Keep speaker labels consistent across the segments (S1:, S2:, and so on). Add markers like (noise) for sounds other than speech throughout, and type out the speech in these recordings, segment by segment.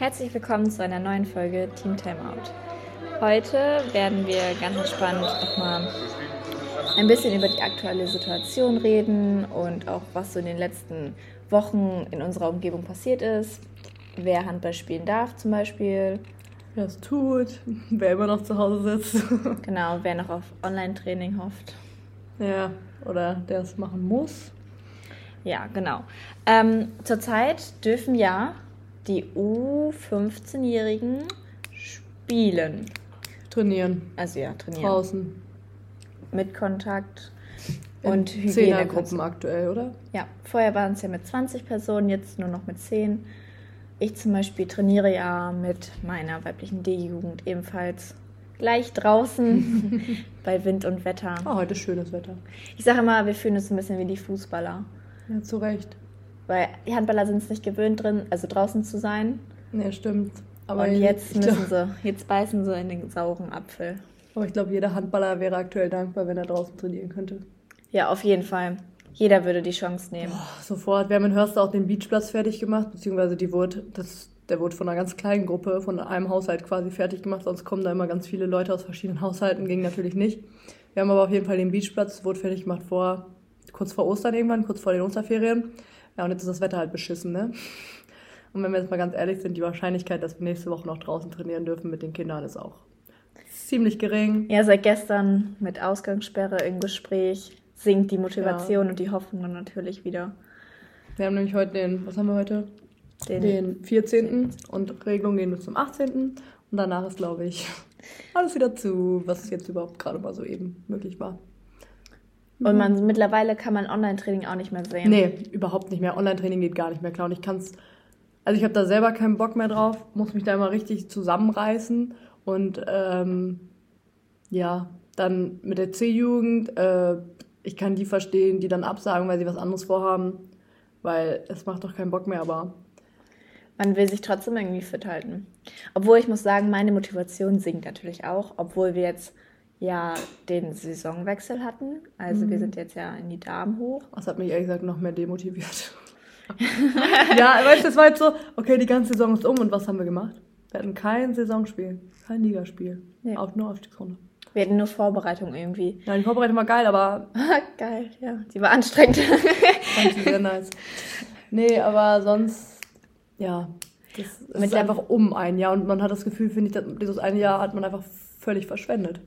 S1: Herzlich willkommen zu einer neuen Folge Team Timeout. Heute werden wir ganz entspannt nochmal ein bisschen über die aktuelle Situation reden und auch was so in den letzten Wochen in unserer Umgebung passiert ist. Wer Handball spielen darf zum Beispiel.
S2: Wer es tut, wer immer noch zu Hause sitzt. (laughs)
S1: Genau, wer noch auf Online-Training hofft.
S2: Ja, oder der es machen muss.
S1: Ja, genau. Ähm, zurzeit dürfen ja die U15-Jährigen spielen.
S2: Trainieren.
S1: Also ja, trainieren.
S2: Draußen.
S1: Mit Kontakt und
S2: Zehnergruppen aktuell, oder?
S1: Ja, vorher waren es ja mit 20 Personen, jetzt nur noch mit 10. Ich zum Beispiel trainiere ja mit meiner weiblichen D-Jugend ebenfalls gleich draußen (laughs) bei Wind und Wetter.
S2: Ah, heute ist schönes Wetter.
S1: Ich sage immer, wir fühlen uns ein bisschen wie die Fußballer.
S2: Ja, zu Recht.
S1: Weil die Handballer sind es nicht gewöhnt drin, also draußen zu sein.
S2: Ja, stimmt.
S1: Aber und jetzt müssen
S2: glaub-
S1: sie, jetzt beißen sie in den sauren Apfel.
S2: Aber ich glaube, jeder Handballer wäre aktuell dankbar, wenn er draußen trainieren könnte.
S1: Ja, auf jeden Fall. Jeder würde die Chance nehmen.
S2: Ach, sofort. Wir haben in Hörster auch den Beachplatz fertig gemacht, beziehungsweise die wurde, das, der wurde von einer ganz kleinen Gruppe, von einem Haushalt quasi fertig gemacht, sonst kommen da immer ganz viele Leute aus verschiedenen Haushalten, ging natürlich nicht. Wir haben aber auf jeden Fall den Beachplatz, wurde fertig gemacht vor, kurz vor Ostern irgendwann, kurz vor den Osterferien. Ja, und jetzt ist das Wetter halt beschissen, ne? Und wenn wir jetzt mal ganz ehrlich sind, die Wahrscheinlichkeit, dass wir nächste Woche noch draußen trainieren dürfen mit den Kindern, ist auch ziemlich gering.
S1: Ja, seit gestern mit Ausgangssperre im Gespräch sinkt die Motivation und die Hoffnung dann natürlich wieder.
S2: Wir haben nämlich heute den, was haben wir heute?
S1: Den,
S2: den 14. und Regelungen gehen bis zum 18. Und danach ist, glaube ich, (laughs) alles wieder zu, was jetzt überhaupt gerade mal so eben möglich war.
S1: Und man, mittlerweile kann man Online-Training auch nicht mehr sehen.
S2: Nee, überhaupt nicht mehr. Online-Training geht gar nicht mehr klar. Und ich kann es, also ich habe da selber keinen Bock mehr drauf, muss mich da immer richtig zusammenreißen. Und ähm, ja, dann mit der C-Jugend, äh, ich kann die verstehen, die dann absagen, weil sie was anderes vorhaben. Weil es macht doch keinen Bock mehr, aber
S1: Man will sich trotzdem irgendwie fit halten. Obwohl ich muss sagen, meine Motivation sinkt natürlich auch, obwohl wir jetzt ja den Saisonwechsel hatten. Also wir sind jetzt ja in die Damen hoch.
S2: Das hat mich ehrlich gesagt noch mehr demotiviert. (laughs) ja, weißt du, das war jetzt so, okay, die ganze Saison ist um und was haben wir gemacht? Wir hatten kein Saisonspiel, kein Ligaspiel.
S1: Nee.
S2: Auch nur Aufstiegsrunde.
S1: Wir hatten nur Vorbereitung irgendwie.
S2: Ja, die Vorbereitung war geil, aber (laughs)
S1: Geil, ja. Die war anstrengend. (laughs)
S2: fand ich sehr nice. Nee, aber sonst, ja, das es ist einfach um ein Jahr und man hat das Gefühl, finde ich, dass dieses eine Jahr hat man einfach völlig verschwendet.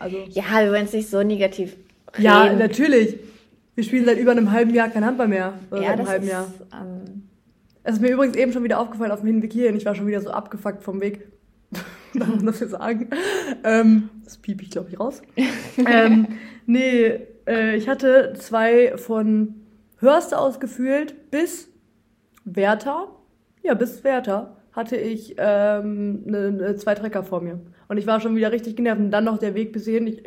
S2: Also,
S1: ja, wir wollen es nicht so negativ reden.
S2: ja, natürlich. Wir spielen seit über einem halben Jahr kein Handball mehr. Oder
S1: Ja,
S2: seit einem
S1: das
S2: halben
S1: ist,
S2: Jahr.
S1: ähm,
S2: Es ist mir übrigens eben schon wieder aufgefallen auf dem Hinweg hier und ich war schon wieder so abgefuckt vom Weg. (laughs) Darf man das jetzt sagen? Ähm, das piep ich, glaube ich, raus. (laughs) ähm, nee, äh, ich hatte zwei von Hörste ausgefühlt bis Werther. Ja, bis Werther hatte ich ähm, ne, ne, zwei Trecker vor mir. Und ich war schon wieder richtig genervt. Und dann noch der Weg bis hierhin. Ich,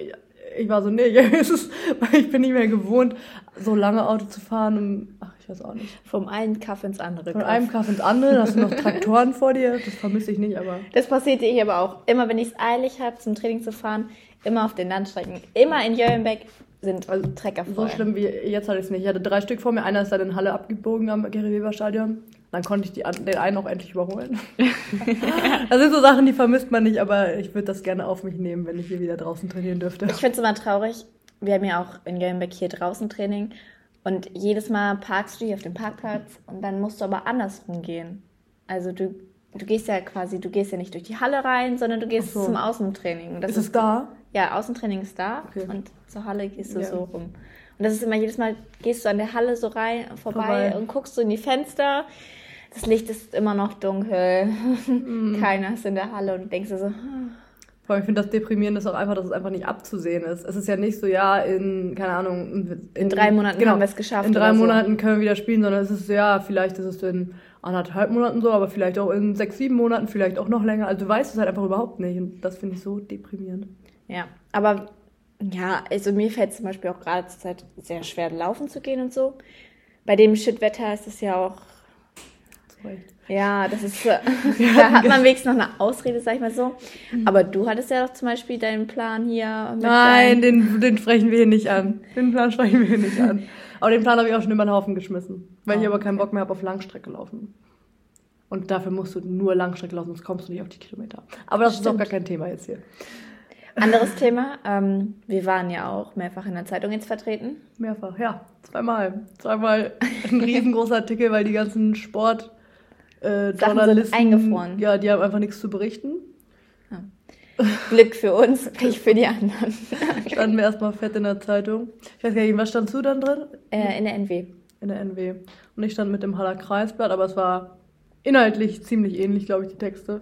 S2: ich, war so, nee, (laughs) ist, ich bin nicht mehr gewohnt, so lange Auto zu fahren. Und, ach, ich weiß auch nicht.
S1: vom einen Kaff ins andere.
S2: Von
S1: Kaff.
S2: einem Kaff ins andere, hast du noch Traktoren vor dir. Das vermisse ich nicht, aber
S1: Das passiert ich aber auch. Immer wenn ich es eilig habe, zum Training zu fahren, immer auf den Landstrecken, immer in Jöllenbeck sind
S2: Also,
S1: Trecker
S2: so
S1: voll.
S2: schlimm wie jetzt hatte ich es nicht. Ich hatte drei Stück vor mir. Einer ist dann in Halle abgebogen am Gary-Weber-Stadion. Dann konnte ich die, den einen auch endlich überholen. (laughs) das sind so Sachen, die vermisst man nicht, aber ich würde das gerne auf mich nehmen, wenn ich hier wieder draußen trainieren dürfte.
S1: Ich finde es immer traurig. Wir haben ja auch in Jöllenbeck hier draußen Training. Und jedes Mal parkst du hier auf dem Parkplatz und dann musst du aber andersrum gehen. Also du, du gehst ja quasi, du gehst ja nicht durch die Halle rein, sondern du gehst
S2: so.
S1: zum Außentraining. Das
S2: ist es da?
S1: Ja, Außentraining ist da
S2: Okay.
S1: und zur Halle gehst du
S2: Ja.
S1: so rum. Und das ist immer jedes Mal, gehst du an der Halle so rein, vorbei,
S2: Vorbei.
S1: und guckst so in die Fenster. Das Licht ist immer noch dunkel.
S2: Mhm. (laughs)
S1: Keiner ist in der Halle und denkst dir so,
S2: Vor allem, ich finde das deprimierend ist auch einfach, dass es einfach nicht abzusehen ist. Es ist ja nicht so, ja, in, keine Ahnung, in,
S1: In drei Monaten
S2: genau,
S1: haben wir es geschafft
S2: In drei
S1: oder so.
S2: Monaten können wir wieder spielen, sondern es ist so, ja, vielleicht ist es in anderthalb Monaten so, aber vielleicht auch in sechs, sieben Monaten, vielleicht auch noch länger. Also du weißt es halt einfach überhaupt nicht. Und das finde ich so deprimierend.
S1: ja. Aber ja, also mir fällt zum Beispiel auch gerade zur Zeit sehr schwer, laufen zu gehen und so. Bei dem Shitwetter ist es ja auch,
S2: Recht.
S1: ja, das ist, (laughs) äh, da hat man wenigstens noch eine Ausrede, sag ich mal so. Aber du hattest ja doch zum Beispiel deinen Plan hier
S2: Nein, den, den sprechen wir hier nicht an. Den Plan sprechen wir hier nicht an. (laughs) Aber den Plan habe ich auch schon über den Haufen geschmissen. Weil ich
S1: Oh,
S2: aber keinen Bock mehr habe auf Langstrecke laufen. Und dafür musst du nur Langstrecke laufen, sonst kommst du nicht auf die Kilometer. Aber das Stimmt. ist auch gar kein Thema jetzt hier.
S1: Anderes Thema, ähm, wir waren ja auch mehrfach in der Zeitung jetzt vertreten.
S2: Mehrfach, ja. Zweimal. Zweimal ein riesengroßer Artikel, weil die ganzen Sport äh, Journalisten, eingefroren. Ja, die haben einfach nichts zu berichten. (laughs)
S1: Glück für uns, Pech für die anderen.
S2: Standen wir erstmal fett in der Zeitung. Ich weiß gar nicht, was standst du dann drin?
S1: Äh, in der NW.
S2: In der NW. Und ich stand mit dem Haller Kreisblatt, aber es war inhaltlich ziemlich ähnlich, glaube ich, die Texte.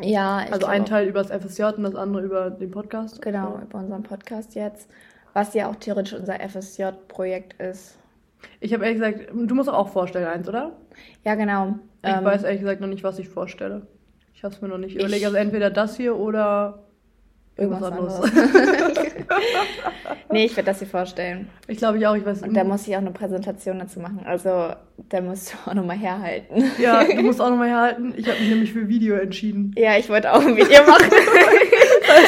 S2: Ja, ich Also ein Teil über das FSJ und das andere über den Podcast.
S1: Genau, über unseren Podcast jetzt. Was ja auch theoretisch unser FSJ-Projekt ist.
S2: Ich habe ehrlich gesagt, du musst auch vorstellen eins, oder?
S1: Ja, genau.
S2: Ich ähm, weiß ehrlich gesagt noch nicht, was ich vorstelle. Ich habe es mir noch nicht überlegt. Also entweder das hier oder irgendwas, anderes. (laughs)
S1: nee, ich werde das hier vorstellen.
S2: Ich glaube ich auch. Ich weiß
S1: Und da muss ich auch eine Präsentation dazu machen. Also da musst du auch nochmal herhalten.
S2: Ja, du musst (laughs) auch nochmal herhalten. Ich habe mich nämlich für Video entschieden.
S1: Ja, ich wollte auch ein Video machen. (laughs)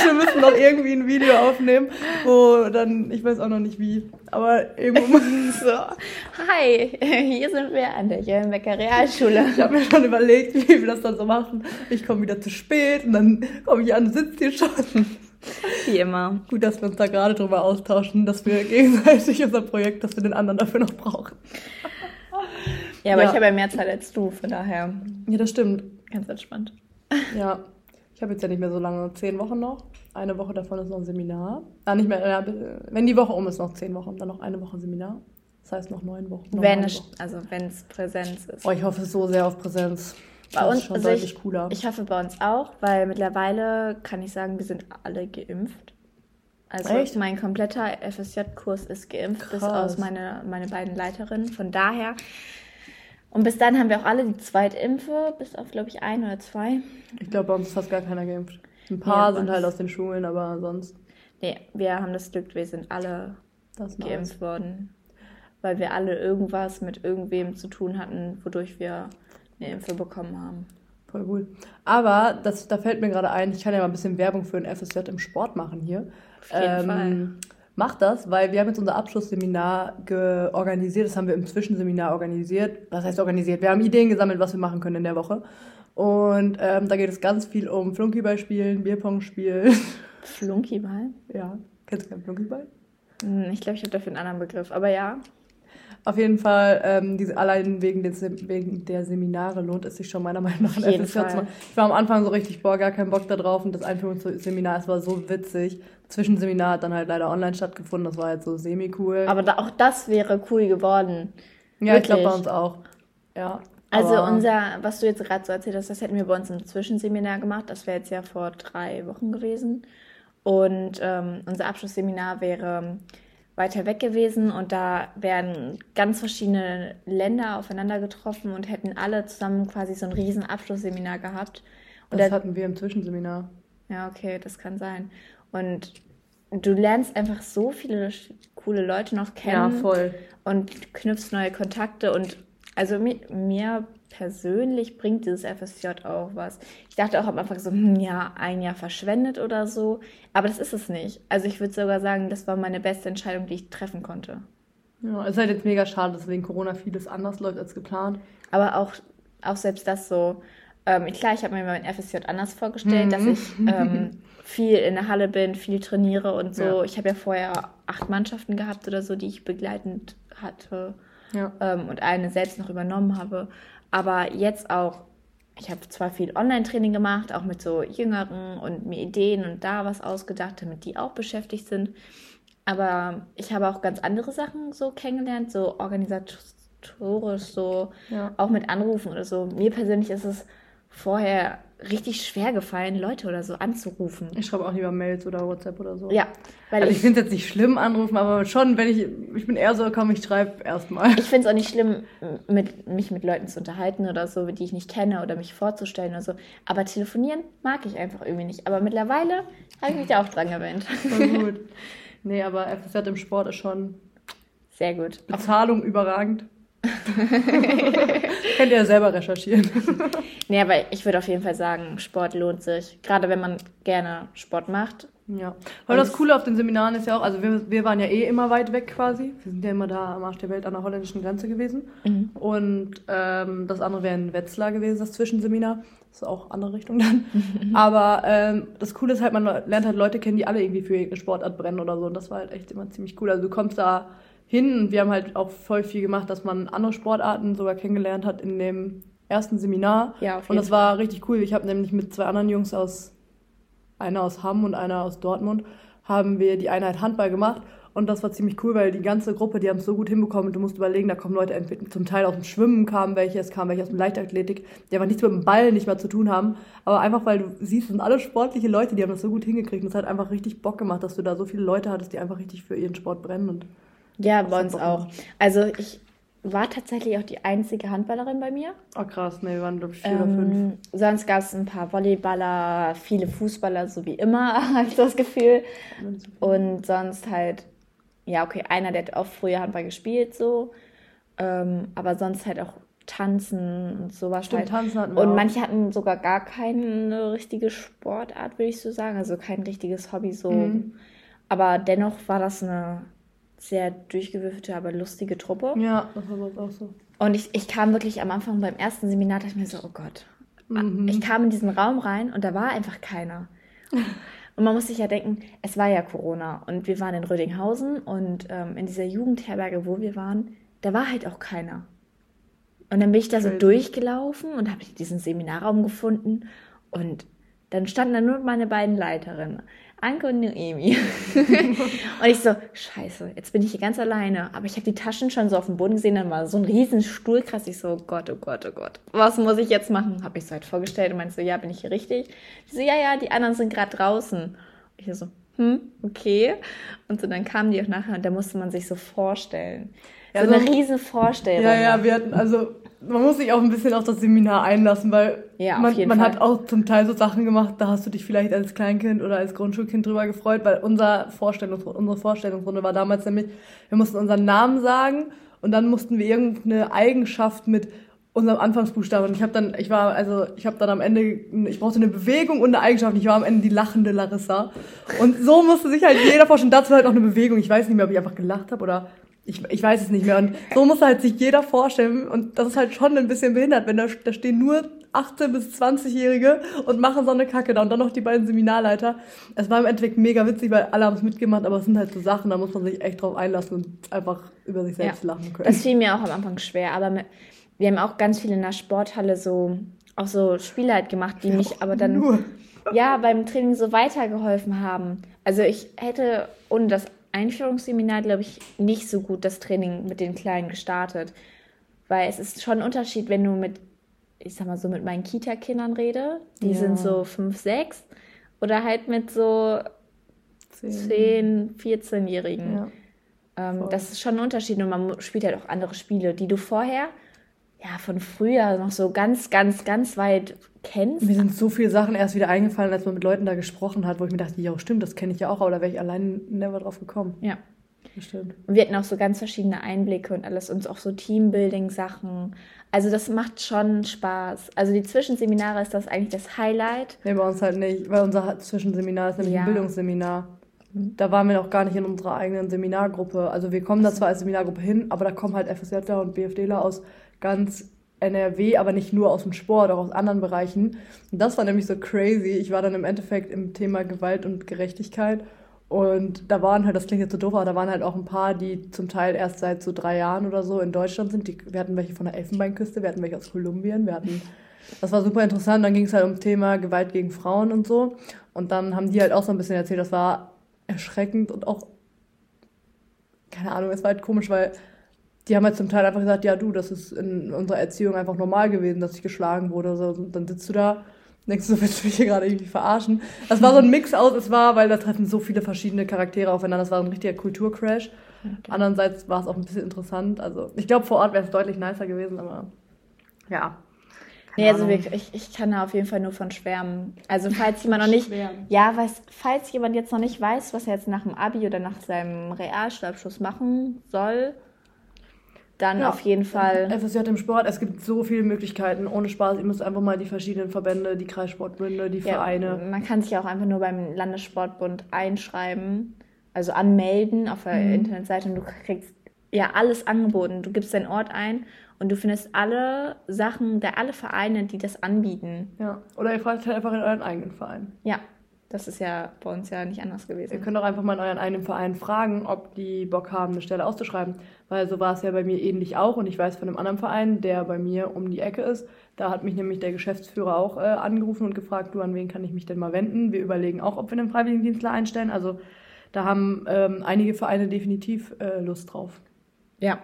S2: also wir müssen noch irgendwie ein Video aufnehmen, wo dann, ich weiß auch noch nicht wie, aber irgendwo (laughs)
S1: so. Hi, hier sind wir an der Jöllenbecker Realschule.
S2: Ich habe mir schon überlegt, wie wir das dann so machen. Ich komme wieder zu spät und dann komme ich an, sitzt hier schon.
S1: Wie immer.
S2: Gut, dass wir uns da gerade drüber austauschen, dass wir gegenseitig unser Projekt, dass wir den anderen dafür noch brauchen.
S1: Ja, aber ja. ich habe ja mehr Zeit als du, von daher.
S2: Ja, das stimmt.
S1: Ganz entspannt.
S2: Ja, ich habe jetzt ja nicht mehr so lange, zehn Wochen noch. Eine Woche davon ist noch ein Seminar. Ah, nicht mehr, ja, wenn die Woche um ist, noch zehn Wochen, dann noch eine Woche Seminar. Das heißt noch neun Wochen. Noch
S1: wenn es, also wenn es Präsenz ist.
S2: Oh, ich hoffe so sehr auf Präsenz.
S1: Bei das uns ist schon also deutlich ich, cooler. Ich hoffe bei uns auch, weil mittlerweile kann ich sagen, wir sind alle geimpft. Also Echt? mein kompletter FSJ-Kurs ist geimpft, Krass. bis aus meine, meine beiden Leiterinnen. Von daher und bis dann haben wir auch alle die Zweitimpfe, bis auf, glaube ich, ein oder zwei.
S2: Ich glaube, bei uns ist fast gar keiner geimpft. Ein paar ja, sind halt aus den Schulen, aber sonst.
S1: Nee, wir haben das Glück, wir sind alle geimpft worden. Weil wir alle irgendwas mit irgendwem zu tun hatten, wodurch wir eine Impfe bekommen haben.
S2: Voll cool. Aber das, da fällt mir gerade ein, ich kann ja mal ein bisschen Werbung für ein FSJ im Sport machen hier. Auf jeden ähm, Fall macht das, weil wir haben jetzt unser Abschlussseminar organisiert. Das haben wir im Zwischenseminar organisiert. Was heißt organisiert? Wir haben Ideen gesammelt, was wir machen können in der Woche. Und ähm, da geht es ganz viel um Flunkyball spielen, Bierpong spielen. (laughs)
S1: Flunkyball?
S2: Ja. Kennst du keinen Flunkyball?
S1: Hm, ich glaube, ich habe dafür einen anderen Begriff, aber ja.
S2: Auf jeden Fall, ähm, diese, allein wegen, des, wegen der Seminare lohnt es sich schon meiner Meinung nach ein FSJ zu machen. Ich war am Anfang so richtig, boah, gar keinen Bock da drauf und das Einführungsseminar, es war so witzig. Zwischenseminar hat dann halt leider online stattgefunden, das war halt so semi-cool.
S1: Aber da, auch das wäre cool geworden.
S2: Ja, Wirklich. ich glaube bei uns auch. Ja.
S1: Also unser, was du jetzt gerade so erzählt hast, das hätten wir bei uns im Zwischenseminar gemacht. Das wäre jetzt ja vor drei Wochen gewesen. Und ähm, unser Abschlussseminar wäre weiter weg gewesen und da wären ganz verschiedene Länder aufeinander getroffen und hätten alle zusammen quasi so ein riesen Abschlussseminar gehabt.
S2: Und das da, hatten wir im Zwischenseminar.
S1: Ja, okay, das kann sein. Und du lernst einfach so viele coole Leute noch kennen. Ja, voll. Und knüpfst neue Kontakte und also mir, mir persönlich bringt dieses FSJ auch was. Ich dachte auch am Anfang so, hm, ja, ein Jahr verschwendet oder so. Aber das ist es nicht. Also ich würde sogar sagen, das war meine beste Entscheidung, die ich treffen konnte.
S2: Ja, es ist halt jetzt mega schade, dass wegen Corona vieles anders läuft als geplant.
S1: Aber auch, auch selbst das so. Ähm, klar, ich habe mir mein FSJ anders vorgestellt, mhm. dass ich ähm, (laughs) viel in der Halle bin, viel trainiere und so. Ja. Ich habe ja vorher acht Mannschaften gehabt oder so, die ich begleitend hatte. Ja. Ähm, und eine selbst noch übernommen habe. Aber jetzt auch, ich habe zwar viel Online-Training gemacht, auch mit so Jüngeren und mir Ideen und da was ausgedacht, damit die auch beschäftigt sind. Aber ich habe auch ganz andere Sachen so kennengelernt, so organisatorisch, so ja. auch mit Anrufen oder so. Mir persönlich ist es vorher richtig schwer gefallen, Leute oder so anzurufen.
S2: Ich schreibe auch lieber Mails oder WhatsApp oder so.
S1: Ja.
S2: Weil also ich, ich finde es jetzt nicht schlimm anrufen, aber schon, wenn ich, ich bin eher so, komm, ich schreibe erstmal.
S1: Ich finde es auch nicht schlimm, mit, mich mit Leuten zu unterhalten oder so, die ich nicht kenne oder mich vorzustellen oder so. Aber telefonieren mag ich einfach irgendwie nicht. Aber mittlerweile habe ich mich da auch dran gewöhnt.
S2: Voll gut. (laughs) Nee, aber FSJ im Sport ist schon...
S1: Sehr gut.
S2: Bezahlung überragend. (laughs) Könnt ihr ja selber recherchieren.
S1: nee, aber ich würde auf jeden Fall sagen, Sport lohnt sich. Gerade wenn man gerne Sport macht,
S2: Ja, weil das Coole auf den Seminaren ist ja auch, also wir, wir waren ja eh immer weit weg quasi. Wir sind ja immer da am Arsch der Welt an der holländischen Grenze gewesen. Mhm. Und ähm, das andere wäre in Wetzlar gewesen, das Zwischenseminar. Das ist auch andere Richtung dann. (laughs) Aber ähm, das Coole ist halt, man lernt halt Leute kennen, die alle irgendwie für irgendeine Sportart brennen oder so. Und das war halt echt immer ziemlich cool. Also du kommst da hin und wir haben halt auch voll viel gemacht, dass man andere Sportarten sogar kennengelernt hat in dem ersten Seminar. Ja, auf jeden Und das Fall. war richtig cool. Ich habe nämlich mit zwei anderen Jungs aus einer aus Hamm und einer aus Dortmund, haben wir die Einheit Handball gemacht. Und das war ziemlich cool, weil die ganze Gruppe, die haben es so gut hinbekommen. Du musst überlegen, da kommen Leute entweder zum Teil aus dem Schwimmen kamen welche, es kamen welche aus dem Leichtathletik, die einfach nichts mit dem Ball nicht mehr zu tun haben. Aber einfach, weil du siehst, es sind alle sportliche Leute, die haben das so gut hingekriegt. Und es hat einfach richtig Bock gemacht, dass du da so viele Leute hattest, die einfach richtig für ihren Sport brennen. Und
S1: ja, bei uns auch. Also ich war tatsächlich auch die einzige Handballerin bei mir.
S2: Oh krass, ne, wir waren glaube ich vier ähm, oder fünf.
S1: Sonst gab es ein paar Volleyballer, viele Fußballer, so wie immer, (laughs) habe ich das Gefühl. Und sonst halt, ja, okay, einer, der hat auch früher Handball gespielt, so. Ähm, aber sonst halt auch Tanzen und sowas. Stimmt, halt. Tanzen hatten wir Und auch. manche hatten sogar gar keine richtige Sportart, würde ich so sagen. Also kein richtiges Hobby so. Mhm. Aber dennoch war das eine sehr durchgewürfelte, aber lustige Truppe.
S2: Ja, das war bei auch so.
S1: Und ich, ich kam wirklich am Anfang beim ersten Seminar, dachte ich mir so, oh Gott. Mhm. Ich kam in diesen Raum rein und da war einfach keiner. (laughs) Und man muss sich ja denken, es war ja Corona und wir waren in Rödinghausen und ähm, in dieser Jugendherberge, wo wir waren, da war halt auch keiner. Und dann bin ich da so durchgelaufen und habe diesen Seminarraum gefunden und dann standen da nur meine beiden Leiterinnen. Anke und Noemi. (laughs) und ich so, scheiße, jetzt bin ich hier ganz alleine. Aber ich habe die Taschen schon so auf dem Boden gesehen, dann war so ein riesen Stuhlkreis. Ich so, oh Gott, oh Gott, oh Gott, was muss ich jetzt machen? Habe ich so halt vorgestellt und meinte so, ja, bin ich hier richtig? Ich so, ja, ja, die anderen sind gerade draußen. Und ich so, hm, okay. Und so dann kamen die auch nachher und da musste man sich so vorstellen. Ja, so eine riesen Vorstellung.
S2: Ja, ja, wir hatten, also man muss sich auch ein bisschen auf das Seminar einlassen, weil ja, man, man hat auch zum Teil so Sachen gemacht, da hast du dich vielleicht als Kleinkind oder als Grundschulkind drüber gefreut, weil unser Vorstellung, unsere Vorstellungsrunde war damals nämlich, wir mussten unseren Namen sagen und dann mussten wir irgendeine Eigenschaft mit unserem Anfangsbuchstaben. Und ich habe dann, ich war, also ich habe dann am Ende, ich brauchte eine Bewegung und eine Eigenschaft. Ich war am Ende die lachende Larissa. Und so musste sich halt jeder vorstellen. Dazu halt auch eine Bewegung. Ich weiß nicht mehr, ob ich einfach gelacht habe oder ich, ich weiß es nicht mehr. Und so muss halt sich jeder vorstellen. Und das ist halt schon ein bisschen behindert, wenn da, da stehen nur 18- bis 20-Jährige und machen so eine Kacke da. Und dann noch die beiden Seminarleiter. Es war im Endeffekt mega witzig, weil alle haben es mitgemacht, aber es sind halt so Sachen, da muss man sich echt drauf einlassen und einfach über sich selbst ja, lachen können.
S1: Das fiel mir auch am Anfang schwer, aber wir haben auch ganz viele in der Sporthalle so, auch so Spiele halt gemacht, die mich aber dann, nur. ja, beim Training so weitergeholfen haben. Also ich hätte ohne das Einführungsseminar, glaube ich, nicht so gut das Training mit den Kleinen gestartet. Weil es ist schon ein Unterschied, wenn du mit, ich sag mal so, mit meinen Kita-Kindern rede, die ja. sind so 5, 6, oder halt mit so 10, 14-Jährigen. Ja. Ähm, das ist schon ein Unterschied und man spielt halt auch andere Spiele, die du vorher ja, von früher noch so ganz, ganz, ganz weit kennst.
S2: Mir sind so viele Sachen erst wieder eingefallen, als man mit Leuten da gesprochen hat, wo ich mir dachte, ja, stimmt, das kenne ich ja auch, aber da wäre ich allein never drauf gekommen.
S1: Ja. Das stimmt. Und wir hatten auch so ganz verschiedene Einblicke und alles und auch so Teambuilding-Sachen. Also das macht schon Spaß. Also die Zwischenseminare ist das eigentlich das Highlight.
S2: Nee, bei uns halt nicht, weil unser Zwischenseminar ist nämlich ja. ein Bildungsseminar. Da waren wir noch gar nicht in unserer eigenen Seminargruppe. Also wir kommen da zwar als Seminargruppe hin, aber da kommen halt FSJler und BFDler aus ganz NRW, aber nicht nur aus dem Sport, auch aus anderen Bereichen. Und das war nämlich so crazy. Ich war dann im Endeffekt im Thema Gewalt und Gerechtigkeit. Und da waren halt, das klingt jetzt so doof, aber da waren halt auch ein paar, die zum Teil erst seit so drei Jahren oder so in Deutschland sind. Die, wir hatten welche von der Elfenbeinküste, wir hatten welche aus Kolumbien, wir hatten, das war super interessant. Dann ging es halt um Thema Gewalt gegen Frauen und so. Und dann haben die halt auch so ein bisschen erzählt, das war erschreckend und auch, keine Ahnung, es war halt komisch, weil die haben halt zum Teil einfach gesagt, ja du, das ist in unserer Erziehung einfach normal gewesen, dass ich geschlagen wurde. So, und dann sitzt du da, denkst du, (laughs) willst du mich hier gerade irgendwie verarschen? Das war so ein Mix aus, es war, weil da treffen so viele verschiedene Charaktere aufeinander, das war ein richtiger Kulturcrash. Okay. Andererseits war es auch ein bisschen interessant. Also ich glaube, vor Ort wäre es deutlich nicer gewesen, aber ja.
S1: Nee, also wirklich, ich, ich kann da auf jeden Fall nur von schwärmen. Also (laughs) falls jemand noch nicht, ja, weiß, falls jemand jetzt noch nicht weiß, was er jetzt nach dem Abi oder nach seinem Realschulabschluss machen soll, dann ja, auf jeden Fall.
S2: FSJ im Sport, es gibt so viele Möglichkeiten. Ohne Spaß, ihr müsst einfach mal die verschiedenen Verbände, die Kreissportbünde, die ja, Vereine.
S1: Man kann sich auch einfach nur beim Landessportbund einschreiben, also anmelden auf der mhm. Internetseite und du kriegst ja alles angeboten. Du gibst deinen Ort ein und du findest alle Sachen, der alle Vereine, die das anbieten.
S2: Ja, oder ihr fragt halt einfach in euren eigenen Verein.
S1: Ja, das ist ja bei uns ja nicht anders gewesen.
S2: Ihr könnt auch einfach mal in euren eigenen Verein fragen, ob die Bock haben, eine Stelle auszuschreiben. Weil so war es ja bei mir ähnlich auch. Und ich weiß von einem anderen Verein, der bei mir um die Ecke ist. Da hat mich nämlich der Geschäftsführer auch äh, angerufen und gefragt, du, an wen kann ich mich denn mal wenden? Wir überlegen auch, ob wir einen Freiwilligendienstler einstellen. Also da haben ähm, einige Vereine definitiv äh, Lust drauf.
S1: Ja,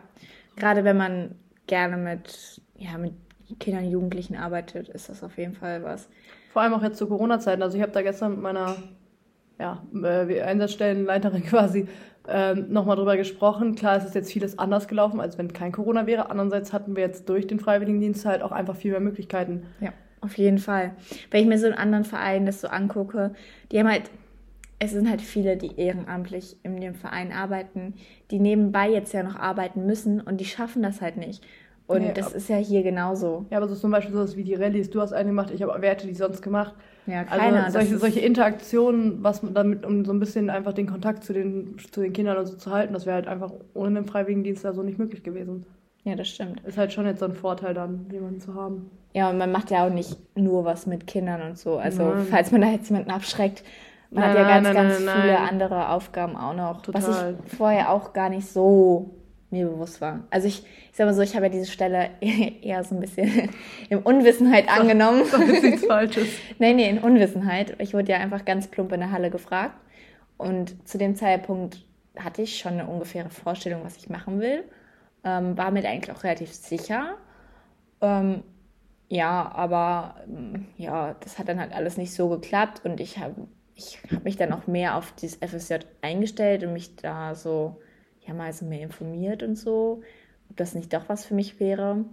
S1: gerade wenn man gerne mit, ja, mit Kindern und Jugendlichen arbeitet, ist das auf jeden Fall was.
S2: Vor allem auch jetzt zu Corona-Zeiten. Also ich habe da gestern mit meiner ja, äh, Einsatzstellenleiterin (laughs) quasi ähm, nochmal drüber gesprochen. Klar, es ist jetzt vieles anders gelaufen, als wenn kein Corona wäre. Andererseits hatten wir jetzt durch den Freiwilligendienst halt auch einfach viel mehr Möglichkeiten.
S1: Ja, auf jeden Fall. Wenn ich mir so einen anderen Verein das so angucke, die haben halt, es sind halt viele, die ehrenamtlich in dem Verein arbeiten, die nebenbei jetzt ja noch arbeiten müssen und die schaffen das halt nicht. Und nee, das ist ja hier genauso.
S2: Ja, aber so zum Beispiel sowas wie die Rallyes. Du hast eine gemacht, ich habe wer hätte die sonst gemacht? Ja, also keiner. Also solche, solche Interaktionen, was man damit, um so ein bisschen einfach den Kontakt zu den, zu den Kindern und so zu halten, das wäre halt einfach ohne den Freiwilligendienst da so nicht möglich gewesen.
S1: Ja, das stimmt.
S2: Ist halt schon jetzt so ein Vorteil dann, jemanden zu haben.
S1: Ja, und man macht ja auch nicht nur was mit Kindern und so. Also, nein. falls man da jetzt jemanden abschreckt, man nein, hat ja ganz, nein, ganz viele andere Aufgaben auch noch. Total. Was ich vorher auch gar nicht so mir bewusst war. Also ich, ich sag mal so, ich habe ja diese Stelle (laughs) eher so ein bisschen in Unwissenheit angenommen. Das ist nichts Falsches. nee, nee, in Unwissenheit. Ich wurde ja einfach ganz plump in der Halle gefragt. Und zu dem Zeitpunkt hatte ich schon eine ungefähre Vorstellung, was ich machen will. Ähm, war mir eigentlich auch relativ sicher. Ähm, ja, aber ähm, ja, das hat dann halt alles nicht so geklappt und ich habe ich hab mich dann auch mehr auf dieses FSJ eingestellt und mich da so ja mal so mehr informiert und so, ob das nicht doch was für mich wäre.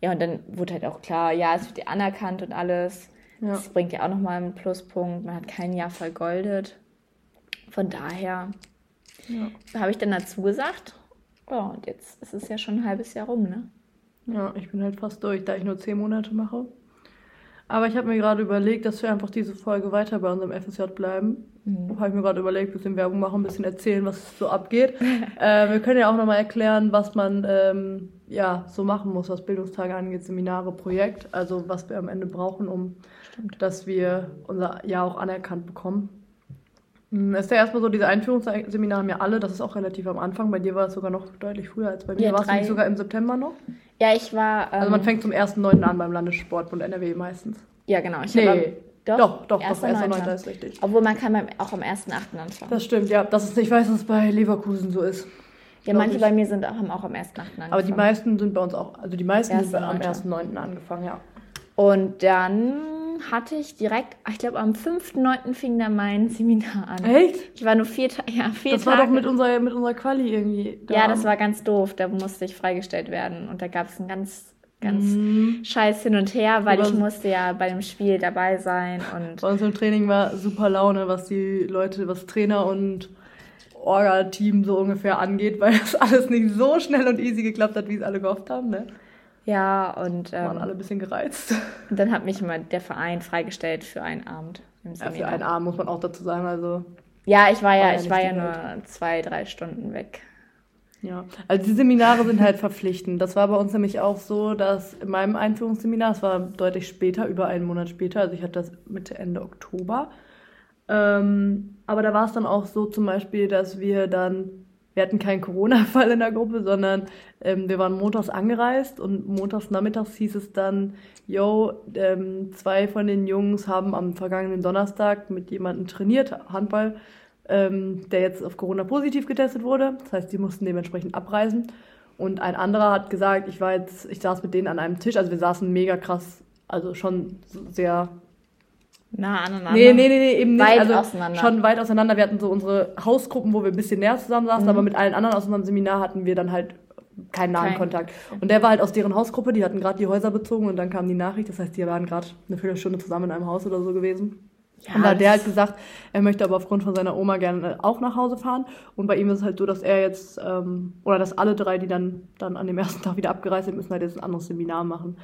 S1: Ja, und dann wurde halt auch klar, ja, es wird ja anerkannt und alles. Ja. Das bringt ja auch nochmal einen Pluspunkt. Man hat kein Jahr vergoldet. Von daher ja. habe ich dann dazu gesagt. Ja, und jetzt ist es ja schon ein halbes Jahr rum, ne?
S2: Ja, ich bin halt fast durch, da ich nur zehn Monate mache. Aber ich habe mir gerade überlegt, dass wir einfach diese Folge weiter bei unserem FSJ bleiben. Mhm. Habe ich mir gerade überlegt, ein bisschen Werbung machen, ein bisschen erzählen, was so abgeht. (laughs) äh, wir können ja auch nochmal erklären, was man ähm, ja so machen muss, was Bildungstage angeht, Seminare, Projekt. Also was wir am Ende brauchen, um Stimmt. dass wir unser Jahr auch anerkannt bekommen. Hm, es ist ja erstmal so, diese Einführungsseminare haben ja alle, das ist auch relativ am Anfang. Bei dir war es sogar noch deutlich früher als bei mir. Ja, Warst du nicht sogar im September noch?
S1: Ja, ich war.
S2: Ähm, also man ähm, fängt zum 1.9. an beim Landessportbund NRW meistens.
S1: Ja, genau. Ich
S2: nee, doch, doch, doch, doch 1.9.
S1: ist richtig. Obwohl man kann auch am 1.8. anfangen.
S2: Das stimmt, ja. Das ist, ich weiß, dass es bei Leverkusen so ist.
S1: Ja, manche ich. bei mir sind auch, haben auch am 1.8.
S2: angefangen. Aber die meisten sind bei uns auch, also die meisten 1. sind am 1.9. angefangen, ja.
S1: Und dann hatte ich direkt, ich glaube am 5.9. fing dann mein Seminar an.
S2: Echt?
S1: Ich war nur vier, ja, vier
S2: das Tage. Das war doch mit unserer, mit unserer Quali irgendwie.
S1: Da. Ja, das war ganz doof. Da musste ich freigestellt werden. Und da gab es ein ganz ganz mhm. scheiß hin und her, weil ich musste ja bei dem Spiel dabei sein und
S2: bei uns im Training war super Laune, was die Leute, was Trainer und Orga-Team so ungefähr angeht, weil das alles nicht so schnell und easy geklappt hat, wie es alle gehofft haben, ne?
S1: Ja, und.
S2: Ähm, waren alle ein bisschen gereizt.
S1: Und dann hat mich immer der Verein freigestellt für einen Abend
S2: im Seminar. Ja, für einen Abend muss man auch dazu sagen, also.
S1: Ja, ich war ja, war ja ich war ja nur zwei, drei Stunden weg.
S2: Ja, also die Seminare sind halt verpflichtend. Das war bei uns nämlich auch so, dass in meinem Einführungsseminar, es war deutlich später, über einen Monat später, also ich hatte das Mitte, Ende Oktober. Ähm, aber da war es dann auch so zum Beispiel, dass wir dann, wir hatten keinen Corona-Fall in der Gruppe, sondern ähm, wir waren montags angereist und montags nachmittags hieß es dann, yo, ähm, zwei von den Jungs haben am vergangenen Donnerstag mit jemandem trainiert, Handball, ähm, der jetzt auf Corona positiv getestet wurde. Das heißt, die mussten dementsprechend abreisen. Und ein anderer hat gesagt, ich war jetzt, ich saß mit denen an einem Tisch, also wir saßen mega krass, also schon sehr
S1: nah aneinander.
S2: Nee, nee, nee, nee eben nicht. Weit also auseinander. Schon weit auseinander. Wir hatten so unsere Hausgruppen, wo wir ein bisschen näher zusammen saßen, mhm. aber mit allen anderen aus unserem Seminar hatten wir dann halt keinen nahen Kein. Kontakt. Und der war halt aus deren Hausgruppe, die hatten gerade die Häuser bezogen und dann kam die Nachricht, das heißt, die waren gerade eine Viertelstunde zusammen in einem Haus oder so gewesen. Ja, und da hat der halt gesagt, er möchte aber aufgrund von seiner Oma gerne auch nach Hause fahren. Und bei ihm ist es halt so, dass er jetzt, ähm, oder dass alle drei, die dann, dann an dem ersten (laughs) Tag wieder abgereist sind, müssen halt jetzt ein anderes Seminar machen.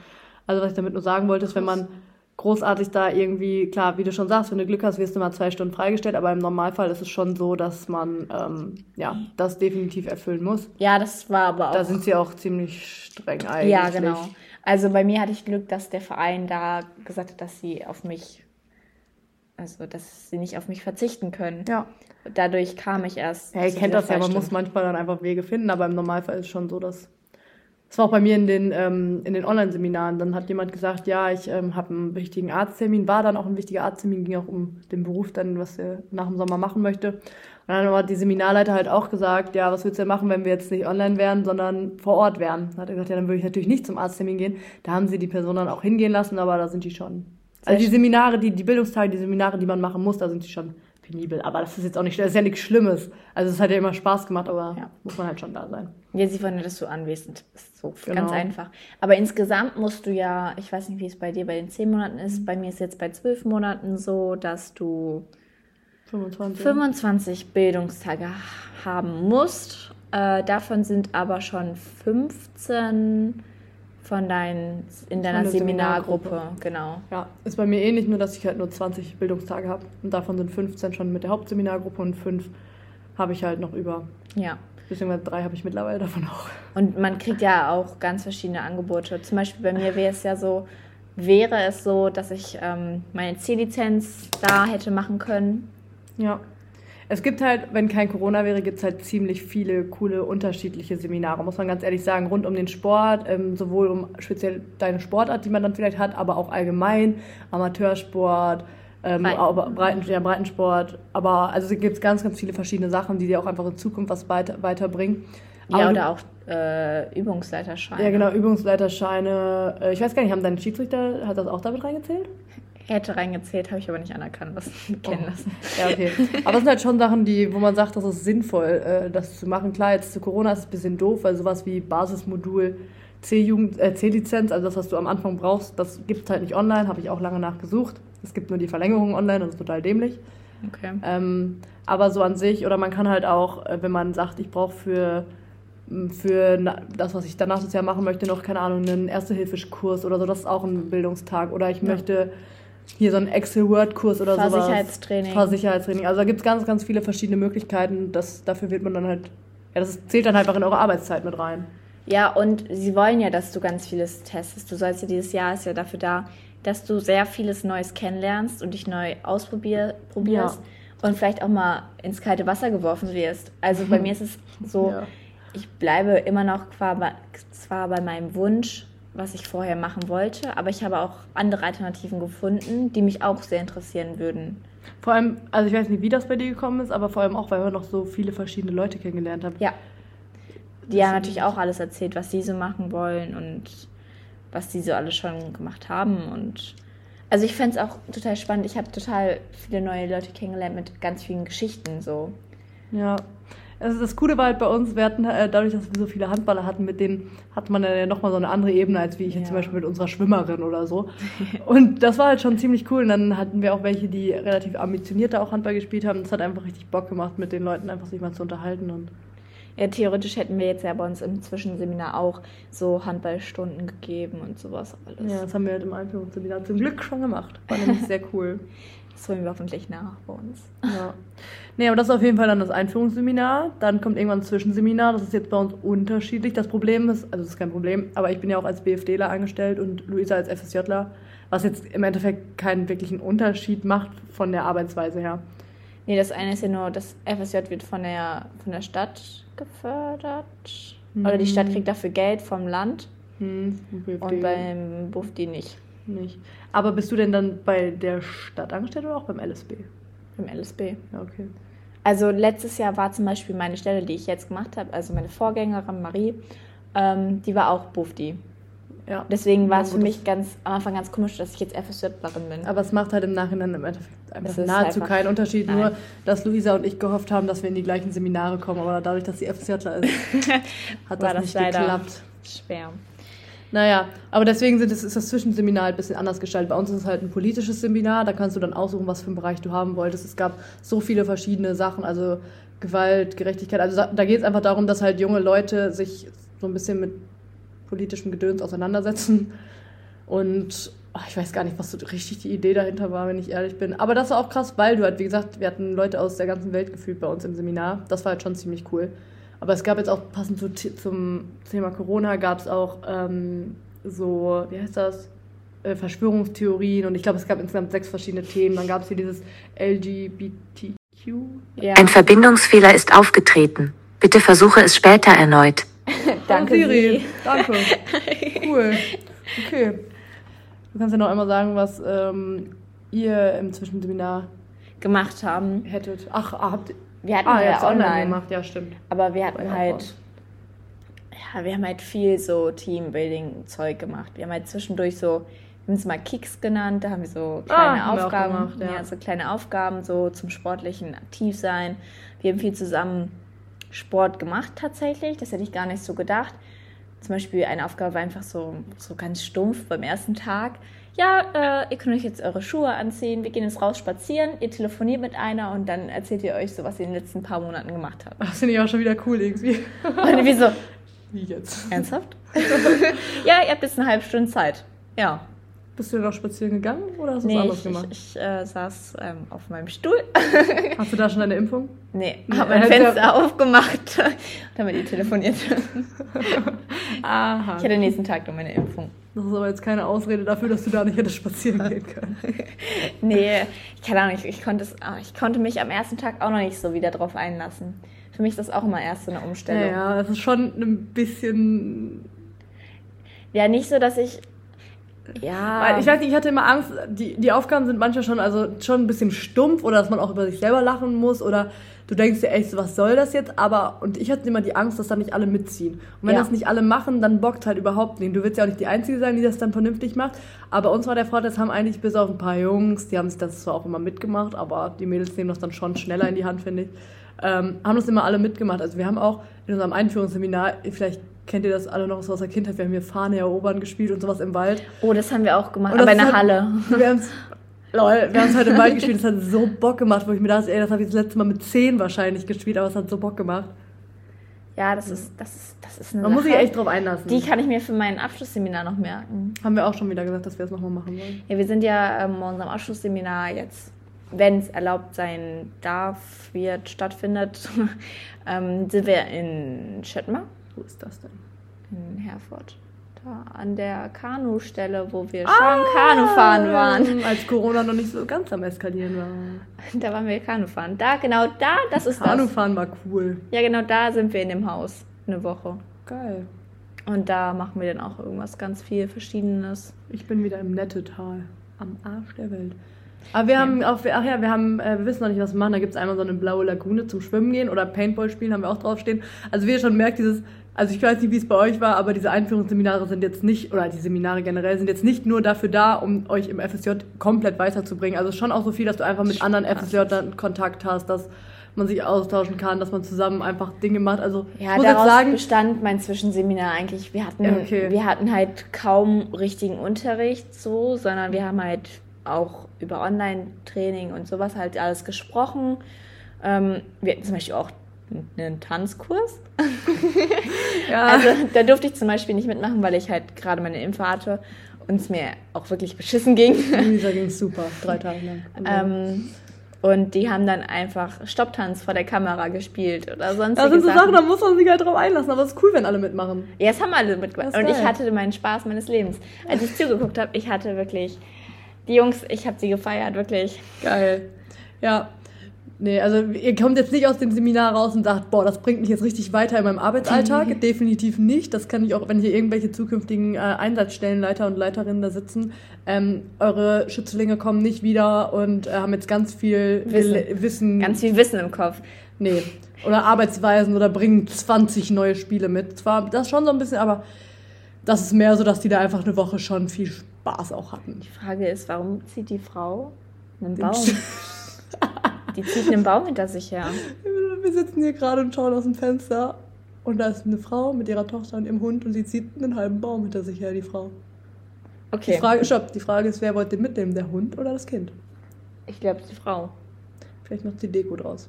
S2: Also was ich damit nur sagen wollte, ist, wenn man großartig da irgendwie, klar, wie du schon sagst, wenn du Glück hast, wirst du mal zwei Stunden freigestellt, aber im Normalfall ist es schon so, dass man ähm, ja das definitiv erfüllen muss.
S1: Ja, das war aber auch.
S2: Da sind sie auch ziemlich streng eigentlich.
S1: Ja, genau. Also bei mir hatte ich Glück, dass der Verein da gesagt hat, dass sie auf mich, also dass sie nicht auf mich verzichten können. Ja. Dadurch kam ich erst.
S2: Ja, ihr kennt das ja, man muss manchmal dann einfach Wege finden, aber im Normalfall ist es schon so, dass das war auch bei mir in den, ähm, in den Online-Seminaren. Dann hat jemand gesagt, ja, ich ähm, habe einen wichtigen Arzttermin, war dann auch ein wichtiger Arzttermin, ging auch um den Beruf dann, was er nach dem Sommer machen möchte. Und dann hat die Seminarleiter halt auch gesagt, ja, was würdest du denn machen, wenn wir jetzt nicht online wären, sondern vor Ort wären? Dann hat er gesagt, ja, dann würde ich natürlich nicht zum Arzttermin gehen. Da haben sie die Person dann auch hingehen lassen, aber da sind die schon. Also die Seminare, die, die Bildungstage, die Seminare, die man machen muss, da sind sie schon penibel. Aber das ist jetzt auch nicht, das ist ja nichts Schlimmes. Also es hat ja immer Spaß gemacht, aber ja. muss man halt schon da sein.
S1: Ja, sie wollen ja, dass du anwesend bist. So genau. ganz einfach. Aber insgesamt musst du ja, ich weiß nicht, wie es bei dir bei den zehn Monaten ist. Bei mir ist es jetzt bei zwölf Monaten so, dass du 25, 25 Bildungstage haben musst. Äh, davon sind aber schon 15 von deinen, in deiner Seminargruppe. Seminargruppe, genau.
S2: Ja, ist bei mir ähnlich, nur dass ich halt nur 20 Bildungstage habe. Und davon sind 15 schon mit der Hauptseminargruppe und 5 habe ich halt noch über. Ja. Beziehungsweise drei habe ich mittlerweile davon auch.
S1: Und man kriegt ja auch ganz verschiedene Angebote. Zum Beispiel bei mir wäre es ja so, wäre es so, dass ich ähm, meine C-Lizenz da hätte machen können.
S2: Ja. Es gibt halt, wenn kein Corona wäre, gibt es halt ziemlich viele coole unterschiedliche Seminare, muss man ganz ehrlich sagen, rund um den Sport, ähm, sowohl um speziell deine Sportart, die man dann vielleicht hat, aber auch allgemein, Amateursport, ähm, Breiten, ja, Breitensport, aber also es gibt ganz, ganz viele verschiedene Sachen, die dir auch einfach in Zukunft was weiter, weiterbringen.
S1: Ja, aber oder auch äh, Übungsleiterscheine.
S2: Ja, genau, Übungsleiterscheine. Äh, ich weiß gar nicht, haben deine Schiedsrichter, hat das auch damit reingezählt?
S1: Hätte reingezählt, habe ich aber nicht anerkannt, was (laughs) kennen oh. lassen.
S2: Ja, okay. Aber es sind halt schon Sachen, die, wo man sagt, das ist sinnvoll, äh, das zu machen. Klar, jetzt zu Corona ist es ein bisschen doof, weil sowas wie Basismodul C-Jugend, äh, C-Lizenz, also das, was du am Anfang brauchst, das gibt es halt nicht online, habe ich auch lange nachgesucht. Es gibt nur die Verlängerung online, das ist total dämlich. Okay. Ähm, aber so an sich, oder man kann halt auch, äh, wenn man sagt, ich brauche für für das, was ich danach das Jahr machen möchte, noch, keine Ahnung, einen Erste-Hilfe-Kurs oder so, das ist auch ein Bildungstag. Oder ich ja. Hier so ein Excel-Word-Kurs oder so.
S1: Fahrsicherheitstraining.
S2: Fahrsicherheitstraining. Also da gibt es ganz, ganz viele verschiedene Möglichkeiten. Das, dafür wird man dann halt, ja, das zählt dann halt einfach in eure Arbeitszeit mit rein.
S1: Ja, und sie wollen ja, dass du ganz vieles testest. Du sollst ja dieses Jahr ist ja dafür da, dass du sehr vieles Neues kennenlernst und dich neu ausprobierst ja. und vielleicht auch mal ins kalte Wasser geworfen wirst. Also bei (laughs) mir ist es so, ja. ich bleibe immer noch zwar bei meinem Wunsch, was ich vorher machen wollte, aber ich habe auch andere Alternativen gefunden, die mich auch sehr interessieren würden.
S2: Vor allem, also ich weiß nicht, wie das bei dir gekommen ist, aber vor allem auch, weil wir noch so viele verschiedene Leute kennengelernt haben.
S1: Ja. Die haben natürlich auch alles erzählt, was sie so machen wollen und was sie so alles schon gemacht haben. Und also ich fände es auch total spannend. Ich habe total viele neue Leute kennengelernt mit ganz vielen Geschichten so.
S2: Ja. Also das Coole war halt bei uns, wir hatten äh, dadurch, dass wir so viele Handballer hatten, mit denen hat man dann ja nochmal so eine andere Ebene, als wie ich ja. jetzt zum Beispiel mit unserer Schwimmerin oder so. Und das war halt schon ziemlich cool. Und dann hatten wir auch welche, die relativ ambitionierter auch Handball gespielt haben. Das hat einfach richtig Bock gemacht, mit den Leuten einfach sich mal zu unterhalten. Und
S1: ja, theoretisch hätten wir jetzt ja bei uns im Zwischenseminar auch so Handballstunden gegeben und sowas
S2: alles. Ja, das haben wir halt im Einführungsseminar zum Glück schon gemacht. War nämlich sehr cool. (laughs)
S1: Das holen wir hoffentlich nach bei uns.
S2: Ja. Nee, aber das ist auf jeden Fall dann das Einführungsseminar. Dann kommt irgendwann ein Zwischenseminar. Das ist jetzt bei uns unterschiedlich. Das Problem ist, also das ist kein Problem, aber ich bin ja auch als BFDler angestellt und Luisa als FSJler, was jetzt im Endeffekt keinen wirklichen Unterschied macht von der Arbeitsweise her.
S1: Nee, das eine ist ja nur, das FSJ wird von der, von der Stadt gefördert. Mhm. Oder die Stadt kriegt dafür Geld vom Land. Mhm. Und beim BUFDI nicht
S2: nicht. Aber bist du denn dann bei der Stadt angestellt oder auch beim LSB?
S1: Beim LSB.
S2: Ja, okay.
S1: Also letztes Jahr war zum Beispiel meine Stelle, die ich jetzt gemacht habe, also meine Vorgängerin Marie, ähm, die war auch Bufdi. Ja. Deswegen war es für mich ganz am Anfang ganz komisch, dass ich jetzt FSJlerin bin.
S2: Aber es macht halt im Nachhinein im Endeffekt einfach nahezu einfach, keinen Unterschied. Nein. Nur, dass Luisa und ich gehofft haben, dass wir in die gleichen Seminare kommen. Aber dadurch, dass sie FSJler ist, (laughs) hat das, das nicht geklappt.
S1: Schwer.
S2: Naja, aber deswegen sind es, ist das Zwischenseminar halt ein bisschen anders gestaltet. Bei uns ist es halt ein politisches Seminar, da kannst du dann aussuchen, was für einen Bereich du haben wolltest. Es gab so viele verschiedene Sachen, also Gewalt, Gerechtigkeit. Also da geht es einfach darum, dass halt junge Leute sich so ein bisschen mit politischem Gedöns auseinandersetzen. Und oh, ich weiß gar nicht, was so richtig die Idee dahinter war, wenn ich ehrlich bin. Aber das war auch krass, weil du halt, wie gesagt, wir hatten Leute aus der ganzen Welt gefühlt bei uns im Seminar. Das war halt schon ziemlich cool. Aber es gab jetzt auch passend zu, zum Thema Corona gab es auch ähm, so, wie heißt das? Äh, Verschwörungstheorien und ich glaube, es gab insgesamt sechs verschiedene Themen. Dann gab es hier dieses LGBTQ.
S3: Ja. Ein Verbindungsfehler ist aufgetreten. Bitte versuche es später erneut. (laughs)
S2: Danke, oh, Siri. Danke. (laughs) Cool. Okay. Du kannst ja noch einmal sagen, was ähm, ihr im Zwischenseminar
S1: gemacht haben.
S2: Hättet. Ach, habt
S1: wir hatten ah, ja online. online
S2: gemacht, ja stimmt.
S1: Aber wir hatten halt, ja, wir haben halt viel so Teambuilding-Zeug gemacht. Wir haben halt zwischendurch so, wir haben es mal Kicks genannt, da haben wir so ah, kleine ah, Aufgaben, gemacht, ja. ja. so kleine Aufgaben so zum sportlichen aktiv sein. Wir haben viel zusammen Sport gemacht tatsächlich, das hätte ich gar nicht so gedacht. Zum Beispiel eine Aufgabe war einfach so, so ganz stumpf beim ersten Tag. Ja, äh, ihr könnt euch jetzt eure Schuhe anziehen, wir gehen jetzt raus spazieren, ihr telefoniert mit einer und dann erzählt ihr euch so, was ihr in den letzten paar Monaten gemacht habt.
S2: Das finde ich auch schon wieder cool irgendwie. (laughs)
S1: Und wie so?
S2: Wie jetzt?
S1: Ernsthaft? (laughs) ja, ihr habt jetzt eine halbe Stunde Zeit. Ja.
S2: Bist du auch spazieren gegangen oder hast du nee, was anderes
S1: ich,
S2: gemacht?
S1: Ich, ich äh, saß ähm, auf meinem Stuhl. (laughs)
S2: hast du da schon deine Impfung?
S1: Nee, nee habe mein Fenster ja... aufgemacht (laughs) und habe mit ihr telefoniert. (laughs) Aha. Ich hatte nächsten Tag noch meine Impfung.
S2: Das ist aber jetzt keine Ausrede dafür, dass du da nicht hättest spazieren gehen können.
S1: nee, ich kann auch nicht. Ich konnte, es, ah, ich konnte mich am ersten Tag auch noch nicht so wieder drauf einlassen. Für mich ist das auch immer erst so eine Umstellung.
S2: Ja, es ist schon ein bisschen.
S1: Ja, nicht so, dass ich ja.
S2: Weil ich weiß nicht, ich hatte immer Angst, die, die Aufgaben sind manchmal schon, also schon ein bisschen stumpf oder dass man auch über sich selber lachen muss oder du denkst dir echt, was soll das jetzt? Aber, und ich hatte immer die Angst, dass da nicht alle mitziehen. Und wenn ja. das nicht alle machen, dann bockt halt überhaupt nicht. Du willst ja auch nicht die Einzige sein, die das dann vernünftig macht. Aber uns war der Vorteil, das haben eigentlich bis auf ein paar Jungs, die haben sich das zwar auch immer mitgemacht, aber die Mädels nehmen das dann schon schneller in die Hand, finde ich, ähm, haben das immer alle mitgemacht. Also wir haben auch in unserem Einführungsseminar, vielleicht kennt ihr das alle noch aus der Kindheit? Wir haben hier Fahne erobern gespielt und sowas im Wald.
S1: Oh, das haben wir auch gemacht, aber in der Halle.
S2: Wir haben es (laughs) Lol, wir haben es heute (laughs) im Wald gespielt, das hat so Bock gemacht, wo ich mir dachte, ey, das habe ich das letzte Mal mit 10 wahrscheinlich gespielt, aber es hat so Bock gemacht.
S1: Ja, das ist, das ist, das ist
S2: eine Man Sache, muss sich echt drauf einlassen.
S1: Die kann ich mir für mein Abschlussseminar noch merken.
S2: Haben wir auch schon wieder gesagt, dass wir das nochmal machen wollen.
S1: Ja, wir sind ja ähm, unserem Abschlussseminar jetzt, wenn es erlaubt sein darf, wird, stattfindet, (laughs) ähm, sind wir in Schöttmer.
S2: Wo ist das denn?
S1: In Herford. An der Kanustelle, wo wir ah, schon Kanu fahren waren. (laughs)
S2: Als Corona noch nicht so ganz am Eskalieren war. (laughs)
S1: Da waren wir Kanu fahren. Da, genau da, das ist
S2: Kanu
S1: das.
S2: fahren war cool.
S1: Ja, genau da sind wir in dem Haus. Eine Woche.
S2: Geil.
S1: Und da machen wir dann auch irgendwas ganz viel Verschiedenes.
S2: Ich bin wieder im Nettetal. Am Arsch der Welt. Aber wir ja. haben auch, ach ja, wir haben, äh, wir wissen noch nicht, was wir machen. Da gibt es einmal so eine blaue Lagune zum Schwimmen gehen oder Paintball spielen, haben wir auch draufstehen. Also wie ihr schon merkt, dieses, also ich weiß nicht, wie es bei euch war, aber diese Einführungsseminare sind jetzt nicht, oder die Seminare generell sind jetzt nicht nur dafür da, um euch im FSJ komplett weiterzubringen. Also schon auch so viel, dass du einfach mit anderen FSJ Kontakt hast, dass man sich austauschen kann, dass man zusammen einfach Dinge macht. Also
S1: ja, muss daraus jetzt sagen, bestand mein Zwischenseminar eigentlich. Wir hatten, okay. wir hatten halt kaum richtigen Unterricht so, sondern wir haben halt auch über Online-Training und sowas halt alles gesprochen. Ähm, wir hatten zum Beispiel auch einen Tanzkurs. (laughs) ja. Also da durfte ich zum Beispiel nicht mitmachen, weil ich halt gerade meine Impfe hatte und es mir auch wirklich beschissen ging.
S2: Lisa ging super, drei Tage lang. (laughs)
S1: Ähm, und die haben dann einfach Stopptanz vor der Kamera gespielt oder sonst
S2: Das sind so Sachen, da muss man sich halt drauf einlassen, aber es ist cool, wenn alle mitmachen.
S1: Ja, es haben alle mitgemacht. Und ich hatte meinen Spaß meines Lebens. Als ich zugeguckt habe, ich hatte wirklich die Jungs, ich habe sie gefeiert, wirklich.
S2: Geil. Ja. Nee, also ihr kommt jetzt nicht aus dem Seminar raus und sagt, boah, das bringt mich jetzt richtig weiter in meinem Arbeitsalltag. (laughs) Definitiv nicht. Das kann ich auch, wenn hier irgendwelche zukünftigen äh, Einsatzstellenleiter und Leiterinnen da sitzen. Ähm, eure Schützlinge kommen nicht wieder und äh, haben jetzt ganz viel
S1: Wissen. Wissen. Ganz viel Wissen im Kopf.
S2: Nee. Oder Arbeitsweisen oder bringen 20 neue Spiele mit. Zwar das schon so ein bisschen, aber das ist mehr so, dass die da einfach eine Woche schon viel Spaß auch hatten.
S1: Die Frage ist, warum zieht die Frau einen Baum? (laughs) die zieht einen Baum hinter sich her.
S2: Wir sitzen hier gerade und schauen aus dem Fenster und da ist eine Frau mit ihrer Tochter und ihrem Hund und sie zieht einen halben Baum hinter sich her, die Frau.
S1: Okay.
S2: Die Frage, stopp, die Frage ist, wer wollte den mitnehmen, der Hund oder das Kind?
S1: Ich glaube, die Frau.
S2: Vielleicht noch die Deko draus.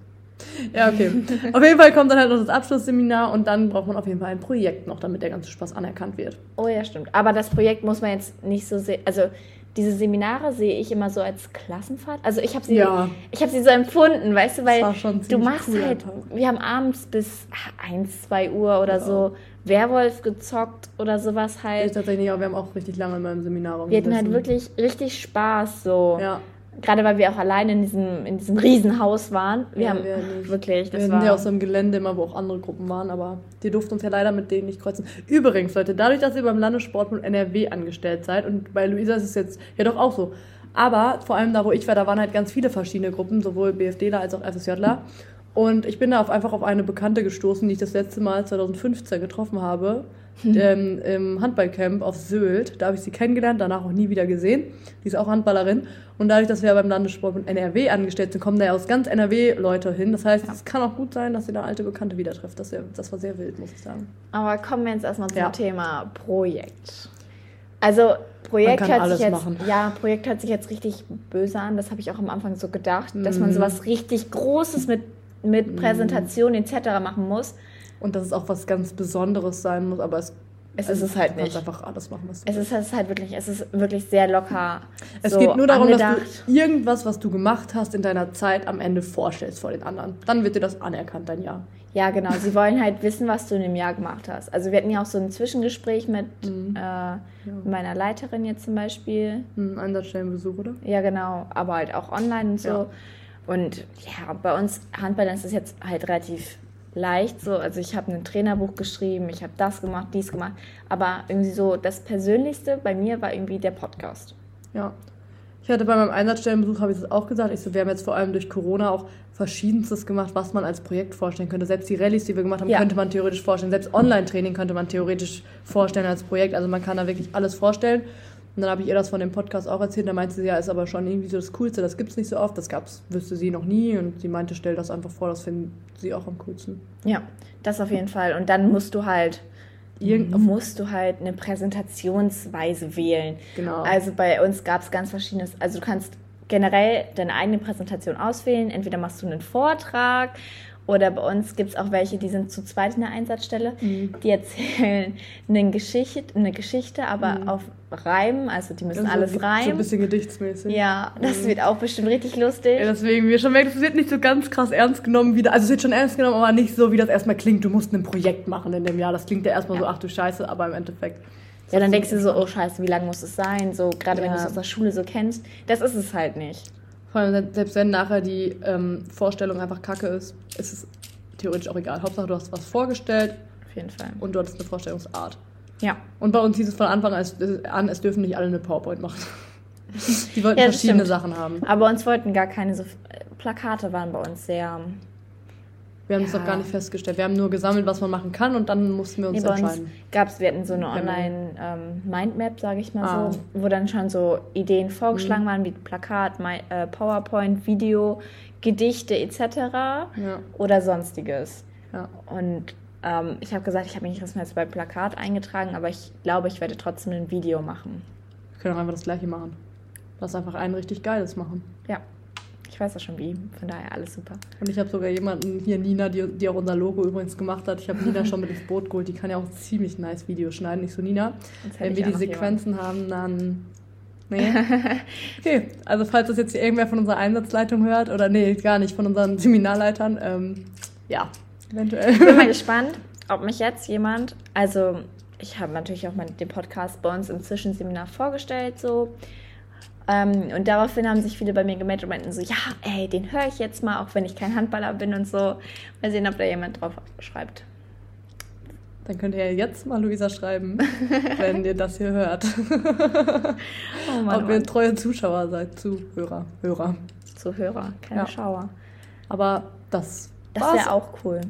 S2: Ja, okay. (laughs) auf jeden Fall kommt dann halt noch das Abschlussseminar und dann braucht man auf jeden Fall ein Projekt noch, damit der ganze Spaß anerkannt wird.
S1: Oh ja, stimmt. Aber das Projekt muss man jetzt nicht so sehen. Also diese Seminare sehe ich immer so als Klassenfahrt. Also ich habe sie,
S2: Ja.
S1: ich habe sie so empfunden, weißt du, weil du machst
S2: cool
S1: halt, wir haben abends bis 1, 2 Uhr oder
S2: Ja.
S1: so Werwolf gezockt oder sowas
S2: Ich
S1: halt.
S2: tatsächlich, aber wir haben auch richtig lange in meinem Seminar
S1: Wir hatten halt
S2: rumgesessen.
S1: wirklich richtig Spaß so.
S2: Ja,
S1: Gerade weil wir auch alleine in diesem, in diesem Riesenhaus waren. Wir
S2: Ja,
S1: haben
S2: wir nicht.
S1: wirklich,
S2: wir
S1: das
S2: sind
S1: war
S2: ja auf so einem Gelände immer, wo auch andere Gruppen waren, aber die durften uns ja leider mit denen nicht kreuzen. Übrigens, Leute, dadurch, dass ihr beim Landessportbund NRW angestellt seid und bei Luisa ist es jetzt ja doch auch so. Aber vor allem da, wo ich war, da waren halt ganz viele verschiedene Gruppen, sowohl BFDler als auch FSJler. Und ich bin da auf, einfach auf eine Bekannte gestoßen, die ich das letzte Mal 2015 getroffen habe, ähm, im Handballcamp auf Sylt. Da habe ich sie kennengelernt, danach auch nie wieder gesehen. Die ist auch Handballerin. Und dadurch, dass wir beim Landessportbund NRW angestellt sind, kommen da ja aus ganz NRW Leute hin. Das heißt, es kann auch gut sein, dass ihr da alte Bekannte wieder trifft. Das, das war sehr wild, muss ich sagen.
S1: Aber kommen wir jetzt erstmal zum
S2: Ja.
S1: Thema Projekt. Also Projekt hört sich jetzt
S2: machen.
S1: ja Projekt hört sich jetzt richtig böse an. Das habe ich auch am Anfang so gedacht, dass
S2: Mhm.
S1: man sowas richtig Großes mit mit Präsentation etc. machen muss.
S2: Und dass es auch was ganz Besonderes sein muss, aber es,
S1: Es ist es halt
S2: du kannst
S1: nicht.
S2: einfach alles machen, was du
S1: Es ist, es ist halt wirklich, es ist wirklich sehr locker.
S2: Es
S1: so
S2: geht nur darum,
S1: angedacht.
S2: dass du irgendwas, was du gemacht hast, in deiner Zeit am Ende vorstellst vor den anderen. Dann wird dir das anerkannt, dein Jahr.
S1: Ja, genau. Sie wollen halt wissen, was du in dem Jahr gemacht hast. Also wir hatten ja auch so ein Zwischengespräch mit
S2: Mhm.
S1: äh, meiner Leiterin jetzt zum Beispiel.
S2: Ein Einsatzstellenbesuch, oder?
S1: Ja, genau, aber halt auch online und so.
S2: Ja.
S1: Und ja, bei uns Handball ist es jetzt halt relativ leicht so. Also ich habe ein Trainerbuch geschrieben, ich habe das gemacht, dies gemacht. Aber irgendwie so das Persönlichste bei mir war irgendwie der Podcast.
S2: Ja. Ich hatte bei meinem Einsatzstellenbesuch, habe ich das auch gesagt, ich so, wir haben jetzt vor allem durch Corona auch verschiedenstes gemacht, was man als Projekt vorstellen könnte. Selbst die Rallyes, die wir gemacht haben,
S1: Ja.
S2: könnte man theoretisch vorstellen. Selbst Online-Training könnte man theoretisch vorstellen als Projekt. Also man kann da wirklich alles vorstellen. Und dann habe ich ihr das von dem Podcast auch erzählt. Da meinte sie, ja, ist aber schon irgendwie so das Coolste, das gibt's nicht so oft. Das gab's, wüsste sie noch nie. Und sie meinte, stell das einfach vor, das finden sie auch am coolsten.
S1: Ja, das auf jeden Fall. Und dann musst du halt
S2: Irgend-
S1: musst du halt eine Präsentationsweise wählen.
S2: Genau.
S1: Also bei uns gab es ganz verschiedenes. Also du kannst generell deine eigene Präsentation auswählen. Entweder machst du einen Vortrag oder bei uns gibt es auch welche, die sind zu zweit in der Einsatzstelle.
S2: Mhm.
S1: Die erzählen (laughs) eine Geschichte, eine Geschichte, aber auf Reim. Also die müssen
S2: Also
S1: alles
S2: So ein
S1: reimen.
S2: bisschen gedichtsmäßig.
S1: ja, das wird auch bestimmt richtig lustig.
S2: Ja, deswegen, wir schon merken, es wird nicht so ganz krass ernst genommen wieder. Also es wird schon ernst genommen, aber nicht so, wie das erstmal klingt. Du musst ein Projekt machen in dem Jahr. Das klingt ja erstmal so, ach du Scheiße, aber im Endeffekt.
S1: Ja, dann denkst du so, oh scheiße, wie lang muss es sein? So, gerade wenn
S2: Ja.
S1: du es aus der Schule so kennst. Das ist es halt nicht.
S2: Vor allem, selbst wenn nachher die ähm, Vorstellung einfach kacke ist, ist es theoretisch auch egal. Hauptsache, du hast was vorgestellt
S1: Auf jeden Fall.
S2: und du hattest eine Vorstellungsart.
S1: Ja.
S2: Und bei uns hieß es von Anfang an, es- dürfen nicht alle eine PowerPoint machen. (laughs) Die wollten
S1: Ja,
S2: verschiedene
S1: stimmt.
S2: Sachen haben.
S1: Aber uns wollten gar keine so. Plakate waren bei uns sehr.
S2: Wir haben es
S1: Ja.
S2: doch gar nicht festgestellt. Wir haben nur gesammelt, was man machen kann und dann mussten wir uns
S1: Nee,
S2: entscheiden.
S1: gab es, wir hatten so eine
S2: Genau.
S1: Online-Mindmap, sage ich mal
S2: Ah.
S1: so, wo dann schon so Ideen vorgeschlagen
S2: Mhm.
S1: waren, wie Plakat, Mi- äh, PowerPoint, Video, Gedichte etc.
S2: Ja,
S1: oder sonstiges.
S2: ja.
S1: Und ähm, ich habe gesagt, ich habe mich erstmal jetzt bei Plakat eingetragen, aber ich glaube, ich werde trotzdem ein Video machen.
S2: Wir können auch einfach das gleiche machen. Lass einfach einen richtig geiles machen.
S1: Ja, ich weiß auch schon wie, von daher alles super.
S2: Und ich habe sogar jemanden, hier Nina, die, die auch unser Logo übrigens gemacht hat. Ich habe Nina schon mit ins Boot geholt. Die kann ja auch ziemlich nice Videos schneiden. Ich so, Nina, wenn wir die Sequenzen haben, dann... Nee. (laughs) Okay, also falls das jetzt hier irgendwer von unserer Einsatzleitung hört, oder nee, gar nicht, von unseren Seminarleitern, ähm, ja, eventuell.
S1: Ich bin mal (laughs) gespannt, ob mich jetzt jemand, also ich habe natürlich auch mal den Podcast bei uns im Zwischenseminar vorgestellt, so. Ähm, und daraufhin haben sich viele bei mir gemeldet und meinten so, ja, ey, den höre ich jetzt mal, auch wenn ich kein Handballer bin und so. Mal sehen, ob da jemand drauf schreibt.
S2: Dann könnt ihr ja jetzt mal Luisa schreiben, (laughs) wenn ihr das hier hört.
S1: Oh Mann,
S2: Ob ihr treue Zuschauer seid, Zuhörer, Hörer.
S1: Zuhörer, keine
S2: Ja.
S1: Schauer.
S2: Aber das,
S1: Das wäre auch cool.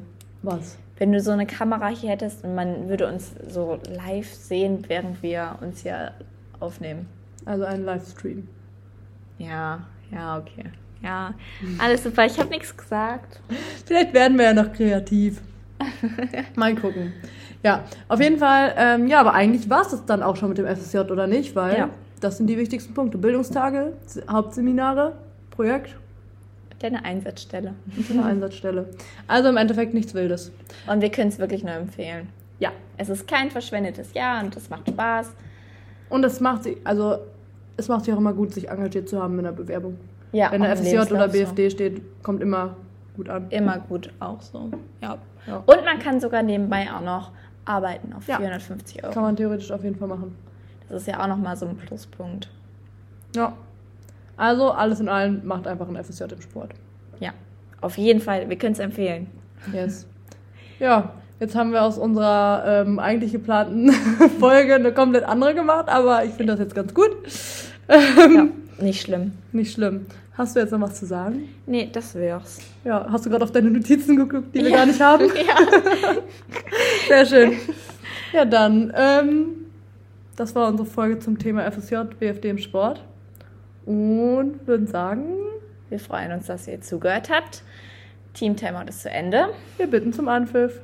S2: was.
S1: Wenn du so eine Kamera hier hättest und man würde uns so live sehen, während wir uns hier aufnehmen.
S2: Also ein Livestream.
S1: Ja, ja, okay. Ja, alles super. Ich habe nichts gesagt.
S2: Vielleicht werden wir ja noch kreativ. (laughs) Mal gucken. Ja, auf jeden Fall, ähm, ja, aber eigentlich war es das dann auch schon mit dem FSJ, oder nicht? Weil
S1: Ja.
S2: das sind die wichtigsten Punkte. Bildungstage, Hauptseminare, Projekt,
S1: Deine Einsatzstelle.
S2: eine Einsatzstelle. Also im Endeffekt nichts Wildes.
S1: Und wir können es wirklich nur empfehlen.
S2: Ja.
S1: Es ist kein verschwendetes Jahr und es macht Spaß.
S2: Und es macht sich, also es macht sich auch immer gut, sich engagiert zu haben in der Bewerbung.
S1: Ja,
S2: Wenn der FSJ oder BFD steht, kommt immer gut an.
S1: So. Immer gut, auch so. Ja.
S2: Ja.
S1: Und man kann sogar nebenbei auch noch arbeiten auf
S2: Ja.
S1: 450 Euro.
S2: Kann man theoretisch auf jeden Fall machen.
S1: Das ist ja auch nochmal so ein Pluspunkt.
S2: Ja. Also alles in allem macht einfach ein FSJ im Sport.
S1: Ja, auf jeden Fall. Wir können es empfehlen.
S2: Yes. Ja, jetzt haben wir aus unserer ähm, eigentlich geplanten (laughs) Folge eine komplett andere gemacht, aber ich finde das jetzt ganz gut.
S1: Ja, nicht schlimm.
S2: Nicht schlimm. Hast du jetzt noch was zu sagen?
S1: Nee, das wär's.
S2: Ja, hast du gerade auf deine Notizen geguckt, die wir
S1: Ja.
S2: gar nicht haben? (laughs)
S1: Ja. (laughs)
S2: Sehr schön. Ja, dann, ähm, das war unsere Folge zum Thema FSJ, BFD im Sport. Und würden sagen,
S1: Wir freuen uns, dass ihr zugehört habt. Team Timeout ist zu Ende.
S2: wir bitten zum Anpfiff.